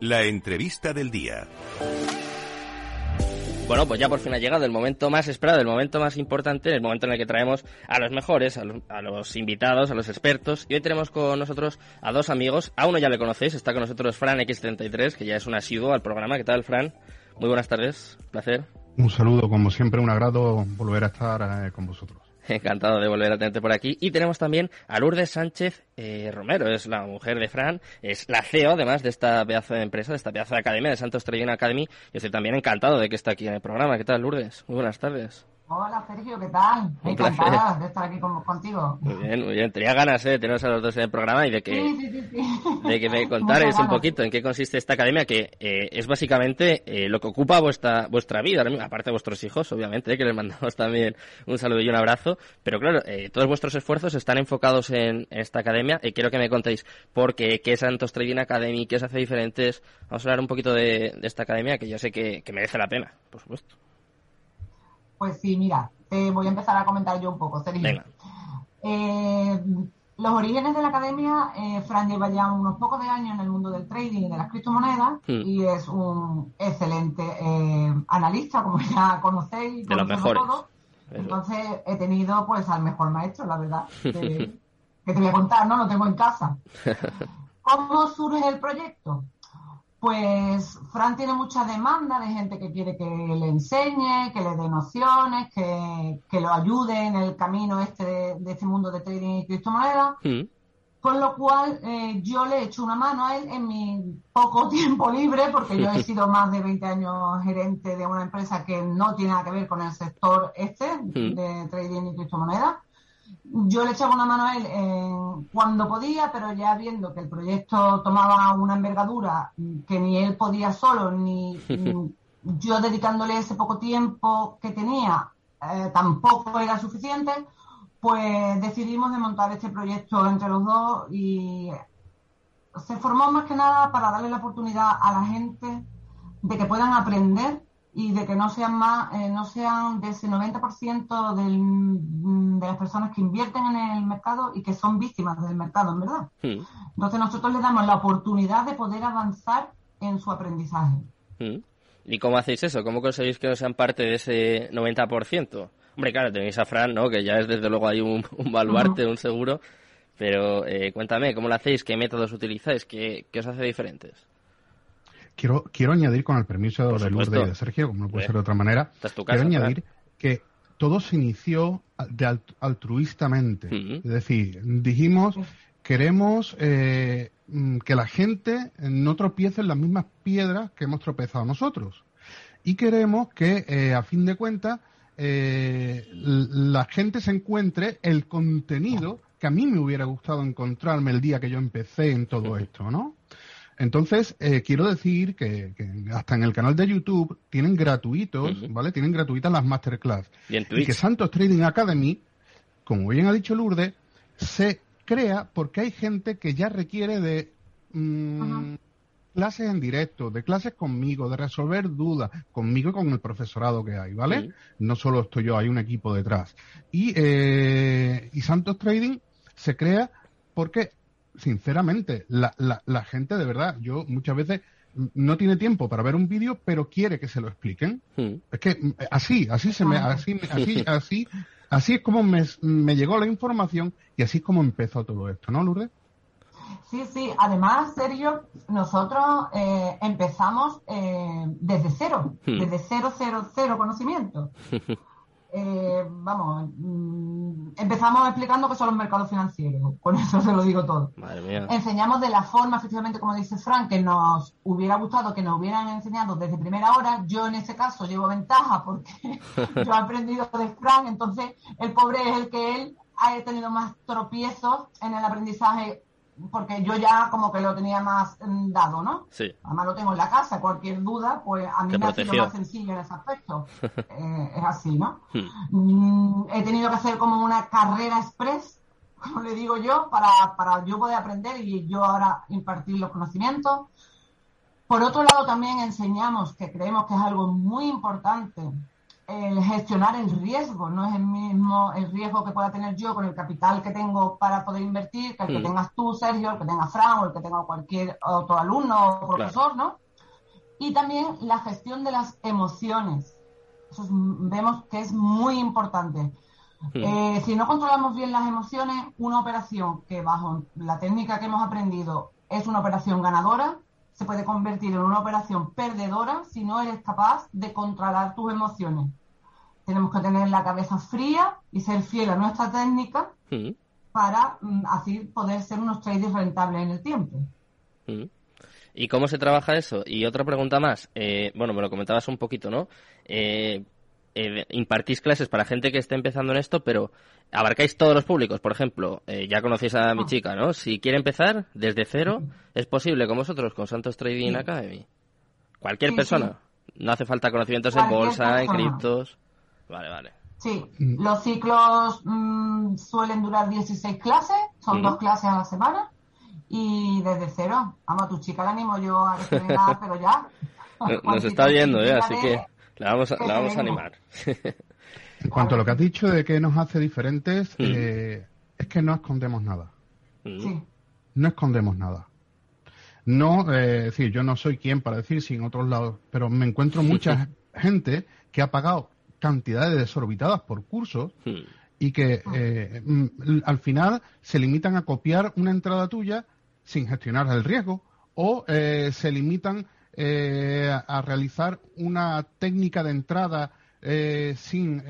La entrevista del día. Bueno, pues ya por fin ha llegado el momento más esperado, el momento más importante, el momento en el que traemos a los mejores, a los, invitados, a los expertos. Y hoy tenemos con nosotros a dos amigos. A uno ya le conocéis, está con nosotros Fran X33, que ya es un asiduo al programa. ¿Qué tal, Fran? Muy buenas tardes, placer. Un saludo, como siempre, un agrado volver a estar eh, con vosotros. Encantado de volver a tenerte por aquí. Y tenemos también a Lourdes Sánchez eh, Romero, es la mujer de Fran, es la CEO además de esta pedazo de empresa, de esta pedazo de academia, de Santos Trellena Academy. Y estoy también encantado de que esté aquí en el programa. ¿Qué tal, Lourdes? Muy buenas tardes. Hola Sergio, ¿qué tal? Encantada de estar aquí contigo. Muy bien, muy bien. Tenía ganas de teneros a los dos en el programa y de que, de que me contarais un poquito en qué consiste esta academia, que eh, es básicamente eh, lo que ocupa vuestra vuestra vida, aparte de vuestros hijos, obviamente, que les mandamos también un saludo y un abrazo. Pero claro, eh, todos vuestros esfuerzos están enfocados en, esta academia y quiero que me contéis por qué, qué es Santos Trading Academy, qué os hace diferentes. Vamos a hablar un poquito de, esta academia que yo sé que merece la pena, por supuesto. Pues sí, mira, te voy a empezar a comentar yo un poco, Sergio. Eh, los orígenes de la academia, eh, Fran lleva ya unos pocos de años en el mundo del trading y de las criptomonedas hmm. y es un excelente eh, analista, como ya conocéis. De los mejores. Entonces he tenido pues al mejor maestro, la verdad, que, que te voy a contar, ¿no? Lo tengo en casa. ¿Cómo surge el proyecto? Pues Fran tiene mucha demanda de gente que quiere que le enseñe, que le dé nociones, que, lo ayude en el camino este de, este mundo de trading y criptomonedas. Mm. Con lo cual eh, yo le he hecho una mano a él en mi poco tiempo libre, porque yo he sido más de 20 años gerente de una empresa que no tiene nada que ver con el sector este mm. de trading y criptomonedas yo le echaba una mano a él cuando podía, pero ya viendo que el proyecto tomaba una envergadura que ni él podía solo, ni, yo dedicándole ese poco tiempo que tenía eh, tampoco era suficiente, pues decidimos de montar este proyecto entre los dos y se formó más que nada para darle la oportunidad a la gente de que puedan aprender y de que no sean más, eh, no sean de ese 90% del, mm, de las personas que invierten en el mercado y que son víctimas del mercado, en verdad. Hmm. Entonces nosotros les damos la oportunidad de poder avanzar en su aprendizaje. Hmm. ¿Y cómo hacéis eso? ¿Cómo conseguís que no sean parte de ese 90%? Hombre, claro, tenéis a Fran, ¿no? Que ya es desde luego ahí un, baluarte, un seguro. Pero eh, cuéntame, ¿cómo lo hacéis? ¿Qué métodos utilizáis? ¿Qué, qué os hace diferentes? Quiero, quiero añadir, con el permiso de Lourdes y de Sergio, como no puede ser de otra manera, quiero añadir que todo se inició de altruistamente. Es decir, dijimos, queremos eh, mm, que la gente no tropiece en las mismas piedras que hemos tropezado nosotros. Y queremos que, eh, a fin de cuentas, eh, la gente se encuentre el contenido que a mí me hubiera gustado encontrarme el día que yo empecé en todo esto, ¿no? Entonces, eh, quiero decir que, hasta en el canal de YouTube tienen gratuitos, ¿vale? Tienen gratuitas las masterclass. Y, que Santos Trading Academy, como bien ha dicho Lourdes, se crea porque hay gente que ya requiere de mm, clases en directo, de clases conmigo, de resolver dudas, conmigo y con el profesorado que hay, ¿vale? No solo estoy yo, hay un equipo detrás. Y, eh, y Santos Trading se crea porque sinceramente, la, la, la gente de verdad, yo muchas veces no tiene tiempo para ver un vídeo, pero quiere que se lo expliquen. Hmm. Es que mm, así, así se me, así, así, así, así es como me, me, llegó la información y así es como empezó todo esto, ¿no, Lourdes? Sí, sí. Además, Sergio, nosotros eh, empezamos eh, desde cero, hmm. desde cero, cero, cero conocimiento. Eh, vamos, mm, empezamos explicando qué son los mercados financieros, con eso se lo digo todo. Enseñamos de la forma, efectivamente, como dice Frank, que nos hubiera gustado que nos hubieran enseñado desde primera hora. Yo en ese caso llevo ventaja porque yo he aprendido de Frank, entonces el pobre es el que él ha tenido más tropiezos en el aprendizaje porque yo ya como que lo tenía más mm, dado, ¿no? Sí. Además lo tengo en la casa, cualquier duda, pues a mí me ha sido más sencillo en ese aspecto. Eh, es así, ¿no? Hmm. Mm, he tenido que hacer como una carrera express, como le digo yo, para, para yo poder aprender y yo ahora impartir los conocimientos. Por otro lado, también enseñamos, que creemos que es algo muy importante, el gestionar el riesgo. No es el mismo el riesgo que pueda tener yo con el capital que tengo para poder invertir que el que mm. tengas tú, Sergio, el que tenga Fran o el que tenga cualquier otro alumno o profesor, ¿no? Y también la gestión de las emociones. Eso vemos que es muy importante. Mm. Eh, si no controlamos bien las emociones, una operación que bajo la técnica que hemos aprendido es una operación ganadora, se puede convertir en una operación perdedora si no eres capaz de controlar tus emociones. Tenemos que tener la cabeza fría y ser fiel a nuestra técnica mm. para mm, así poder ser unos traders rentables en el tiempo. Mm. ¿Y cómo se trabaja eso? Y otra pregunta más. Eh, bueno, me lo comentabas un poquito, ¿no? Eh, eh, impartís clases para gente que esté empezando en esto, pero abarcáis todos los públicos. Por ejemplo, ya conocéis a mi ah. chica, ¿no? Si quiere empezar desde cero, ¿es posible con vosotros, con Santos Trading Academy? Cualquier persona. No hace falta conocimientos en bolsa, en criptos. Vale, vale. Sí, mm. los ciclos mm, suelen durar 16 clases, son dos clases a la semana y desde cero. Vamos, a tu chica la animo yo a que venga, pero ya. Nos está viendo, ¿eh? así que la vamos a, la vamos a animar. En cuanto a lo que has dicho de que nos hace diferentes, mm. eh, es que no escondemos nada. Sí. No escondemos nada. No, eh, es decir, yo no soy quien para decir si en otros lados, pero me encuentro mucha gente que ha pagado cantidades desorbitadas por cursos hmm. y que eh, mm, al final se limitan a copiar una entrada tuya sin gestionar el riesgo o eh, se limitan eh, a realizar una técnica de entrada sin,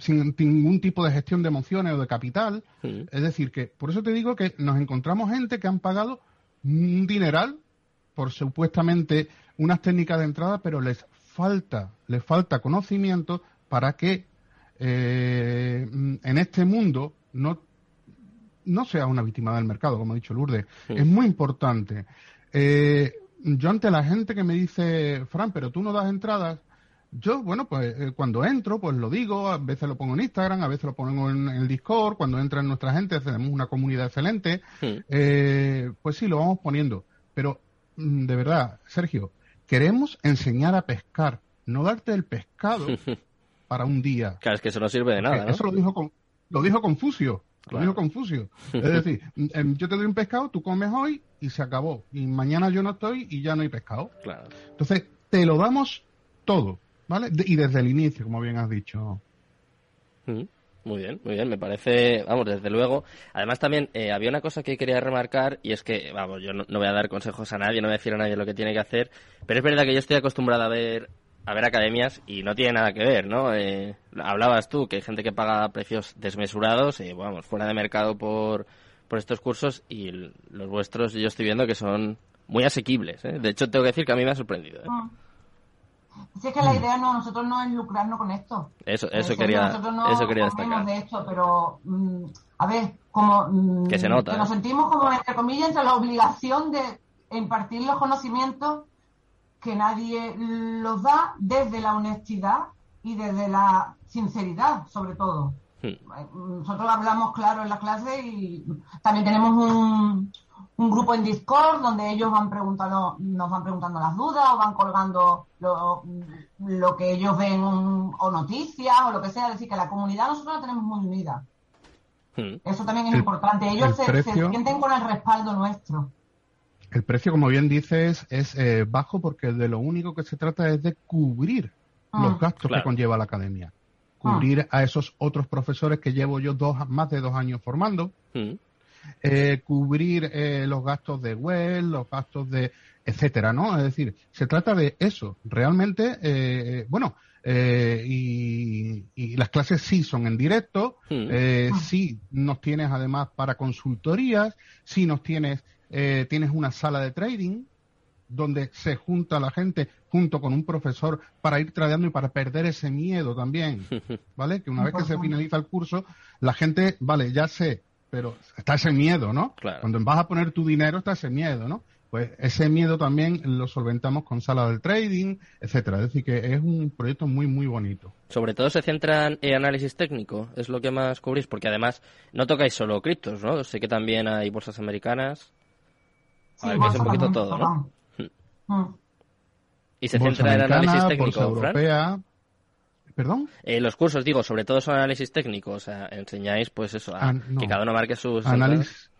sin ningún tipo de gestión de emociones o de capital. Es decir, que por eso te digo que nos encontramos gente que han pagado un dineral por supuestamente unas técnicas de entrada, pero les falta, le falta conocimiento para que eh, en este mundo no, no sea una víctima del mercado, como ha dicho Lourdes. Es muy importante. Eh, yo ante la gente que me dice, Fran, pero tú no das entradas, yo, bueno, pues eh, cuando entro, pues lo digo, a veces lo pongo en Instagram, a veces lo pongo en, el Discord, cuando entra en nuestra gente, tenemos una comunidad excelente, pues sí, lo vamos poniendo. Pero, mm, de verdad, Sergio, Queremos enseñar a pescar, no darte el pescado para un día. Claro, es que eso no sirve de nada. ¿no? Eso lo dijo, con, lo dijo Confucio. Lo dijo Confucio. Es decir, em, yo te doy un pescado, tú comes hoy y se acabó. Y mañana yo no estoy y ya no hay pescado. Claro. Entonces, te lo damos todo, ¿vale? y desde el inicio, como bien has dicho. Mm. Muy bien, muy bien, me parece, vamos, desde luego. Además también eh, había una cosa que quería remarcar y es que, vamos, yo no, voy a dar consejos a nadie, no voy a decir a nadie lo que tiene que hacer, pero es verdad que yo estoy acostumbrado a ver a ver academias y no tiene nada que ver, ¿no? Eh, hablabas tú que hay gente que paga precios desmesurados, y, vamos, fuera de mercado por, por estos cursos y los vuestros yo estoy viendo que son muy asequibles. ¿eh? De hecho, tengo que decir que a mí me ha sorprendido. ¿eh? Ah. Si es que la idea no, nosotros no es lucrarnos con esto. Eso, eso, quería, eso quería destacar. de esto, pero mm, a ver, como mm, que se nota. Que nos sentimos como entre comillas entre la obligación de impartir los conocimientos que nadie los da desde la honestidad y desde la sinceridad, sobre todo. Hmm. Nosotros hablamos claro en la clase y también tenemos un, un grupo en Discord donde ellos van preguntando, nos van preguntando las dudas o van colgando lo, lo que ellos ven o noticias o lo que sea. Es decir, que la comunidad nosotros la tenemos muy unida. Hmm. Eso también es importante. Ellos se, sienten con el respaldo nuestro. El precio, como bien dices, es eh, bajo porque de lo único que se trata es de cubrir ah. los gastos que conlleva la academia. Cubrir ah. a esos otros profesores que llevo yo dos, más de dos años formando. Hmm eh, cubrir eh, los gastos de web, los gastos de etcétera, ¿no? Es decir, se trata de eso. Realmente, eh, bueno, eh, y, y, las clases sí son en directo, hmm. eh, sí nos tienes además para consultorías, sí nos tienes, eh, tienes una sala de trading donde se junta la gente junto con un profesor para ir tradeando y para perder ese miedo también, ¿vale? Que una vez que se finaliza el curso, la gente, vale, ya sé pero está ese miedo, ¿no? Cuando vas a poner tu dinero está ese miedo, ¿no? Pues ese miedo también lo solventamos con sala del trading, etcétera. Es decir, que es un proyecto muy, muy bonito. Sobre todo se centran en análisis técnico, es lo que más cubrís, porque además no tocáis solo criptos, ¿no? Sé que también hay bolsas americanas. A ver, que es un poquito todo, ¿no? Hmm. Y se centra en análisis técnico, europea, ¿Perdón? Eh, los cursos, digo, sobre todo son análisis técnicos, o sea, enseñáis pues eso, a, que cada uno marque sus... Análisis,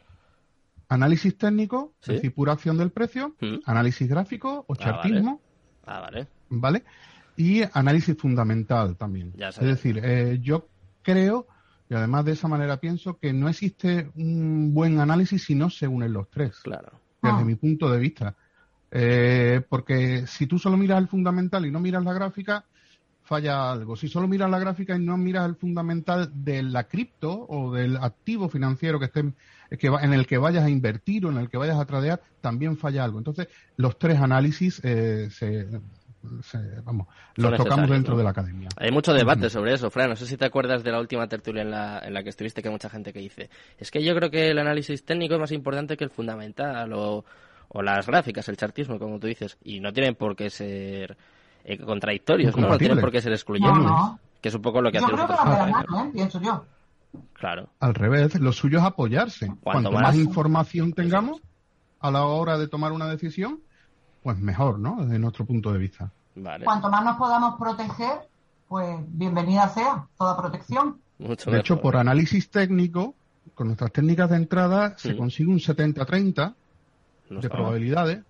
análisis técnico, es decir, pura acción del precio, mm. análisis gráfico o ah, chartismo. Ah, vale. vale. Y análisis fundamental también. es decir, eh, yo creo, y además de esa manera pienso, que no existe un buen análisis si no se unen los tres. Claro. Desde ah. mi punto de vista. Eh, porque si tú solo miras el fundamental y no miras la gráfica, falla algo. Si solo miras la gráfica y no miras el fundamental de la cripto o del activo financiero que esté que en el que vayas a invertir o en el que vayas a tradear, también falla algo. Entonces, los tres análisis eh, se, vamos, los tocamos dentro de la academia. Hay mucho debate sobre eso, Fran. No sé si te acuerdas de la última tertulia en la, en la que estuviste, que hay mucha gente que dice, es que yo creo que el análisis técnico es más importante que el fundamental o, o las gráficas, el chartismo, como tú dices, y no tienen por qué ser eh, contradictorios, ¿no? No tienen por qué ser excluyentes. Que es un poco lo que yo que ¿eh? pienso yo. Claro. Al revés, lo suyo es apoyarse. Cuanto, más... información tengamos a la hora de tomar una decisión, pues mejor, ¿no? Desde nuestro punto de vista. Cuanto más nos podamos proteger, pues bienvenida sea toda protección. de hecho, por análisis técnico, con nuestras técnicas de entrada, se consigue un 70-30 de probabilidades,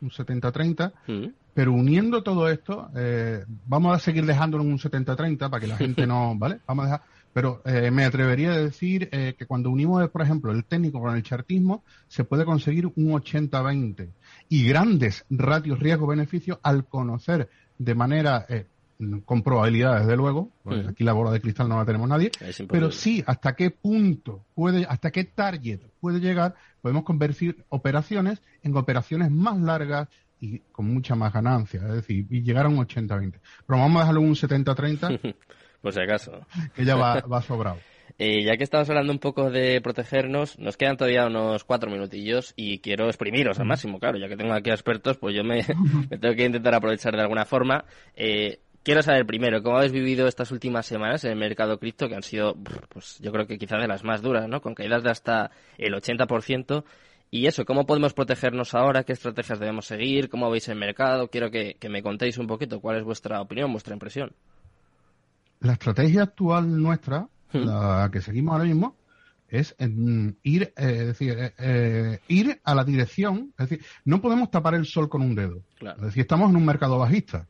un 70-30, pero uniendo todo esto, eh, vamos a seguir dejándolo en un 70-30 para que la gente no, ¿vale? Vamos a dejar, pero eh, me atrevería a decir eh, que cuando unimos, por ejemplo, el técnico con el chartismo, se puede conseguir un 80-20 y grandes ratios riesgo-beneficio al conocer de manera con probabilidad, desde luego, porque aquí la bola de cristal no la tenemos nadie, pero sí hasta qué punto puede, hasta qué target puede llegar, podemos convertir operaciones en operaciones más largas, y con mucha más ganancia, es decir, y llegar a un 80-20. Pero vamos a dejarlo un 70-30. Por si acaso. Que ya va, va sobrado. Eh, ya que estamos hablando un poco de protegernos, nos quedan todavía unos cuatro minutillos y quiero exprimiros al máximo, claro, ya que tengo aquí expertos, pues yo me, tengo que intentar aprovechar de alguna forma. Eh, quiero saber primero, ¿cómo habéis vivido estas últimas semanas en el mercado cripto, que han sido, pues yo creo que quizás de las más duras, ¿no? Con caídas de hasta el 80%. Y eso, ¿cómo podemos protegernos ahora? ¿Qué estrategias debemos seguir? ¿Cómo veis el mercado? Quiero que, me contéis un poquito cuál es vuestra opinión, vuestra impresión. La estrategia actual nuestra, hmm. la que seguimos ahora mismo, es ir, eh, decir, eh, eh, ir a la dirección. Es decir, no podemos tapar el sol con un dedo. Es decir, estamos en un mercado bajista.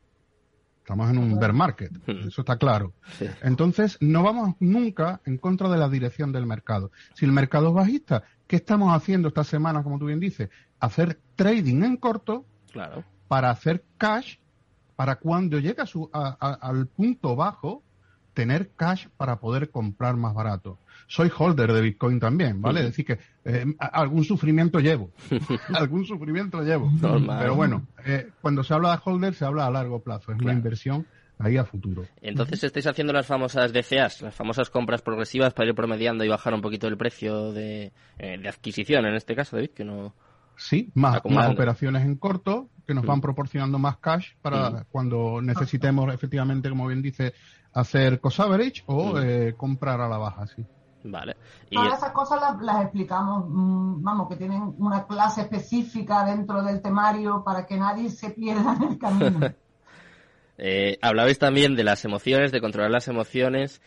Estamos en un bear market, hmm. eso está claro. Entonces, no vamos nunca en contra de la dirección del mercado. Si el mercado es bajista, ¿qué estamos haciendo esta semana, como tú bien dices? Hacer trading en corto claro. para hacer cash, para cuando llegue al punto bajo, tener cash para poder comprar más barato. Soy holder de Bitcoin también, ¿vale? Es decir, que eh, algún sufrimiento llevo. algún sufrimiento llevo. Pero bueno, eh, cuando se habla de holder, se habla a largo plazo. Es una inversión ahí a futuro. Entonces estáis haciendo las famosas DCAs, las famosas compras progresivas para ir promediando y bajar un poquito el precio de, eh, adquisición, en este caso, David, que no... Sí, más, más operaciones en corto que nos van proporcionando más cash para cuando necesitemos efectivamente, como bien dice, hacer cost average o mm. eh, comprar a la baja, sí. Vale. Todas esas cosas las, explicamos, mm, vamos, que tienen una clase específica dentro del temario para que nadie se pierda en el camino. eh, hablabais también de las emociones, de controlar las emociones.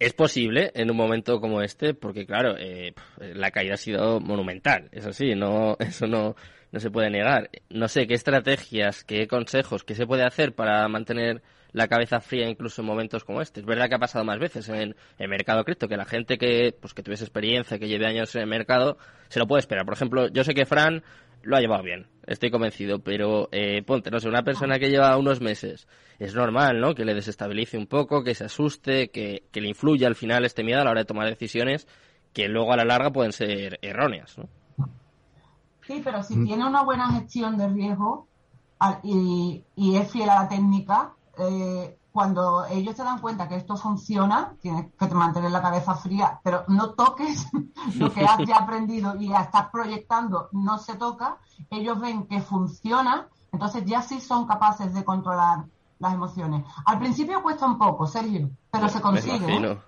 Es posible en un momento como este, porque claro, eh, la caída ha sido monumental, eso sí, no, eso no, no se puede negar. No sé qué estrategias, qué consejos, qué se puede hacer para mantener la cabeza fría incluso en momentos como este. Es verdad que ha pasado más veces en el mercado cripto, que la gente que, pues, que tuviese experiencia, que lleve años en el mercado, se lo puede esperar. Por ejemplo, yo sé que Fran lo ha llevado bien, estoy convencido, pero eh, ponte, no sé, una persona que lleva unos meses, es normal, ¿no? Que le desestabilice un poco, que se asuste, que, que le influya al final este miedo a la hora de tomar decisiones que luego a la larga pueden ser erróneas, ¿no? Sí, pero si tiene una buena gestión de riesgo y, y es fiel a la técnica, eh, cuando ellos se dan cuenta que esto funciona, tienes que mantener la cabeza fría, pero no toques lo que has ya aprendido y ya estás proyectando, no se toca, ellos ven que funciona, entonces ya sí son capaces de controlar las emociones. Al principio cuesta un poco, Sergio, pero se consigue. ¿eh?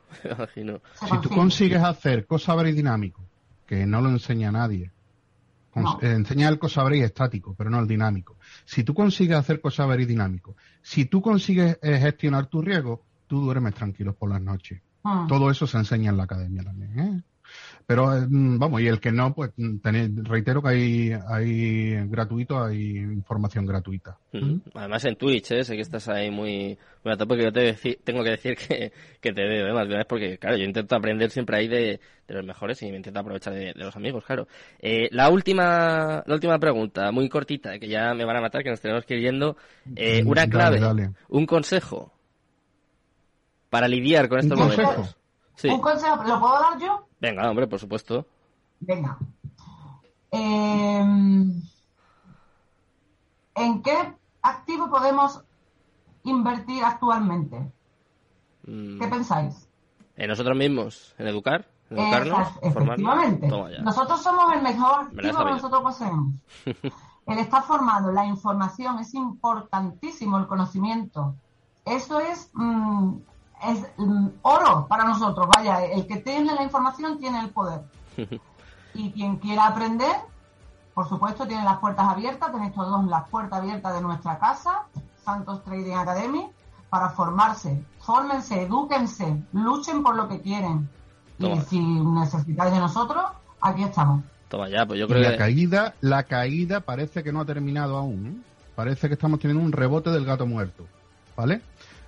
si tú consigues hacer cosas dinámico, que no lo enseña nadie, enseña el cosaverí estático, pero no el dinámico. Si tú consigues hacer cosaverí dinámico, si tú consigues eh, gestionar tu riesgo, tú duermes tranquilo por las noches. Ah. Todo eso se enseña en la academia también. ¿eh? Pero eh, mm, vamos, y el que no, pues mm, reitero que hay, hay gratuito, hay información gratuita. Además en Twitch, ¿eh? sé que estás ahí muy, muy a porque yo te tengo que decir que, que te veo, ¿eh? más vez, porque claro, yo intento aprender siempre ahí de, de los mejores y me intento aprovechar de, los amigos, claro. Eh, la última, la última pregunta, muy cortita, que ya me van a matar, que nos tenemos que ir yendo. Eh, una clave, un consejo para lidiar con estos momentos. ¿Un consejo? ¿Lo puedo dar yo? Venga, hombre, por supuesto. Venga. Em, ¿En qué activo podemos invertir actualmente? Mm. ¿Qué pensáis? ¿En nosotros mismos? ¿En educar? ¿En educarnos? efectivamente. Nosotros somos el mejor activo que nosotros poseemos. el estar formado, la información, es importantísimo el conocimiento. Eso es mm, es mm, oro para nosotros. Vaya, el que tiene la información tiene el poder. Y quien quiera aprender, por supuesto, tiene las puertas abiertas. Tenéis todos las puertas abiertas de nuestra casa, Santos Trading Academy, para formarse. Fórmense, edúquense, luchen por lo que quieren. Y si necesitáis de nosotros, aquí estamos. Toma ya, pues yo creo la caída, la caída parece que no ha terminado aún. ¿eh? Parece que estamos teniendo un rebote del gato muerto. ¿Vale?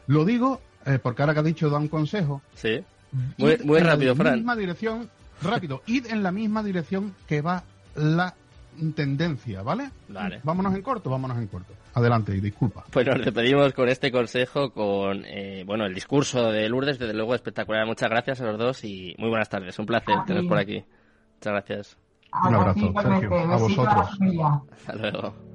Lo digo eh, porque ahora que ha dicho da un consejo. Sí. Muy, muy rápido, Fran. En la misma dirección, rápido, id en la misma dirección que va la tendencia, ¿vale? Vale. Vámonos en corto, vámonos en corto. Adelante y disculpa. Pues nos despedimos con este consejo, con eh, bueno el discurso de Lourdes, desde luego espectacular. Muchas gracias a los dos y muy buenas tardes. Un placer teneros por aquí. Muchas gracias. Un abrazo, Sergio. A vosotros. Hasta luego.